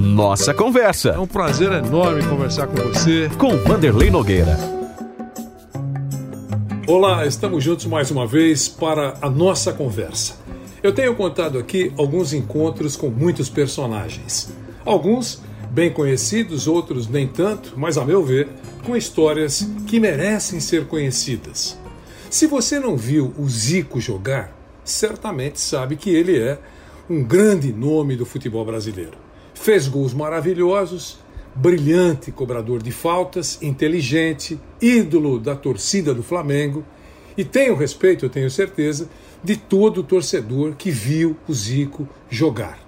Nossa Conversa. É um prazer enorme conversar com você. Com Vanderlei Nogueira. Olá, estamos juntos mais uma vez para a nossa conversa. Eu tenho contado aqui alguns encontros com muitos personagens. Alguns bem conhecidos, outros nem tanto, mas a meu ver, com histórias que merecem ser conhecidas. Se você não viu o Zico jogar, certamente sabe que ele é um grande nome do futebol brasileiro. Fez gols maravilhosos, brilhante cobrador de faltas, inteligente, ídolo da torcida do Flamengo e tem o respeito, eu tenho certeza, de todo torcedor que viu o Zico jogar.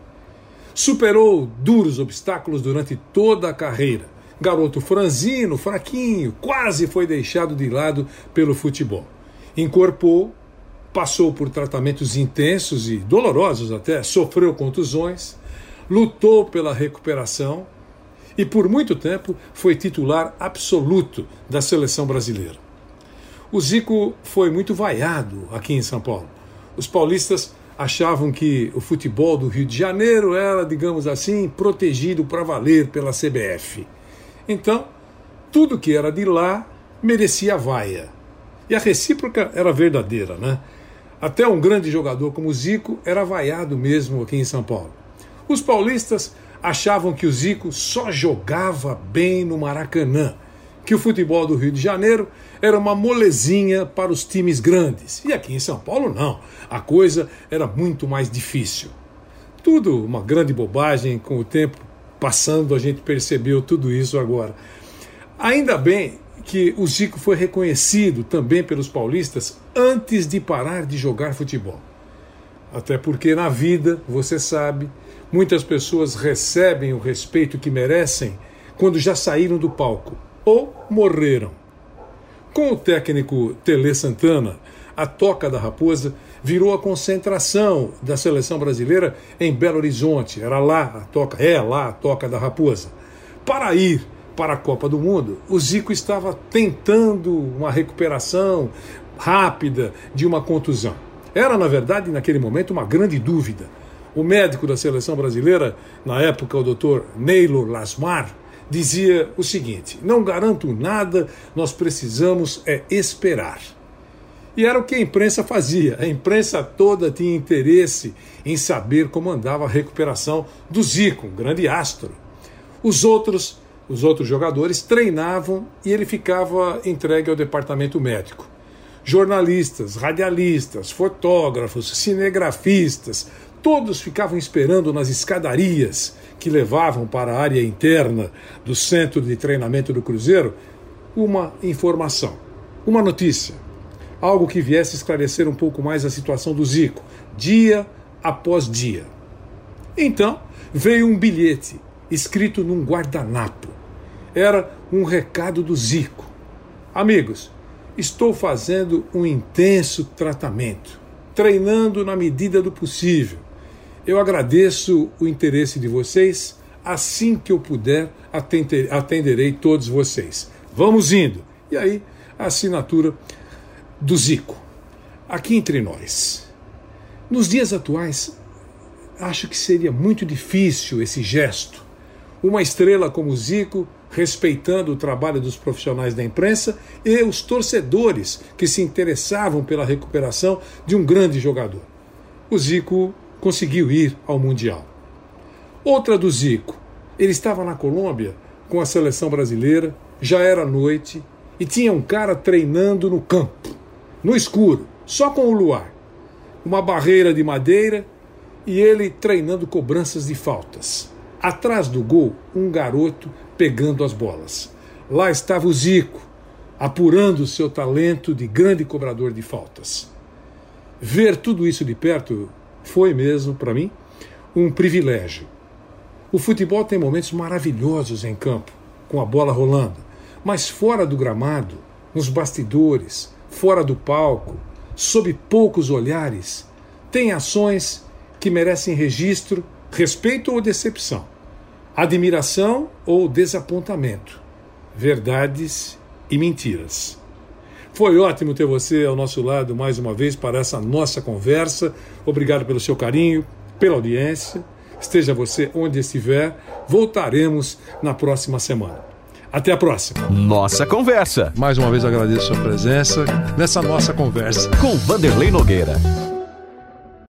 Superou duros obstáculos durante toda a carreira. Garoto franzino, fraquinho, quase foi deixado de lado pelo futebol. Incorporou, passou por tratamentos intensos e dolorosos até, sofreu contusões, lutou pela recuperação e por muito tempo foi titular absoluto da seleção brasileira. O Zico foi muito vaiado aqui em São Paulo. Os paulistas achavam que o futebol do Rio de Janeiro era, digamos assim, protegido para valer pela CBF. Então, tudo que era de lá merecia vaia. E a recíproca era verdadeira, né? Até um grande jogador como Zico era vaiado mesmo aqui em São Paulo. Os paulistas achavam que o Zico só jogava bem no Maracanã, que o futebol do Rio de Janeiro era uma molezinha para os times grandes. E aqui em São Paulo, não. A coisa era muito mais difícil. Tudo uma grande bobagem, com o tempo passando a gente percebeu tudo isso agora. Ainda bem que o Zico foi reconhecido também pelos paulistas antes de parar de jogar futebol. Até porque na vida, você sabe, muitas pessoas recebem o respeito que merecem quando já saíram do palco ou morreram. Com o técnico Tele Santana, a Toca da Raposa virou a concentração da seleção brasileira em Belo Horizonte. Era lá a Toca, é lá a Toca da Raposa. Para ir para a Copa do Mundo, o Zico estava tentando uma recuperação rápida de uma contusão. Era, na verdade, naquele momento, uma grande dúvida. O médico da seleção brasileira, na época o doutor Neylor Lasmar, dizia o seguinte: não garanto nada, nós precisamos é esperar. E era o que a imprensa fazia. A imprensa toda tinha interesse em saber como andava a recuperação do Zico, um grande astro. Os outros, os outros jogadores treinavam e ele ficava entregue ao departamento médico. Jornalistas, radialistas, fotógrafos, cinegrafistas, todos ficavam esperando nas escadarias que levavam para a área interna do centro de treinamento do Cruzeiro uma informação, uma notícia, algo que viesse esclarecer um pouco mais a situação do Zico, dia após dia. Então veio um bilhete escrito num guardanapo. Era um recado do Zico. Amigos, Estou fazendo um intenso tratamento, treinando na medida do possível. Eu agradeço o interesse de vocês. Assim que eu puder, atenderei todos vocês. Vamos indo. E aí, a assinatura do Zico. Aqui entre nós. Nos dias atuais, acho que seria muito difícil esse gesto. Uma estrela como Zico respeitando o trabalho dos profissionais da imprensa e os torcedores que se interessavam pela recuperação de um grande jogador. O Zico conseguiu ir ao Mundial. Outra do Zico. Ele estava na Colômbia com a seleção brasileira, já era noite e tinha um cara treinando no campo, no escuro, só com o luar. Uma barreira de madeira e ele treinando cobranças de faltas. Atrás do gol, um garoto pegando as bolas. Lá estava o Zico, apurando seu talento de grande cobrador de faltas. Ver tudo isso de perto foi mesmo, para mim, um privilégio. O futebol tem momentos maravilhosos em campo, com a bola rolando, mas fora do gramado, nos bastidores, fora do palco, sob poucos olhares, tem ações que merecem registro, respeito ou decepção admiração ou desapontamento, verdades e mentiras. Foi ótimo ter você ao nosso lado mais uma vez para essa nossa conversa. Obrigado pelo seu carinho, pela audiência. Esteja você onde estiver, voltaremos na próxima semana. Até a próxima. Nossa Conversa. Mais uma vez agradeço a sua presença nessa nossa conversa. Com Vanderlei Nogueira.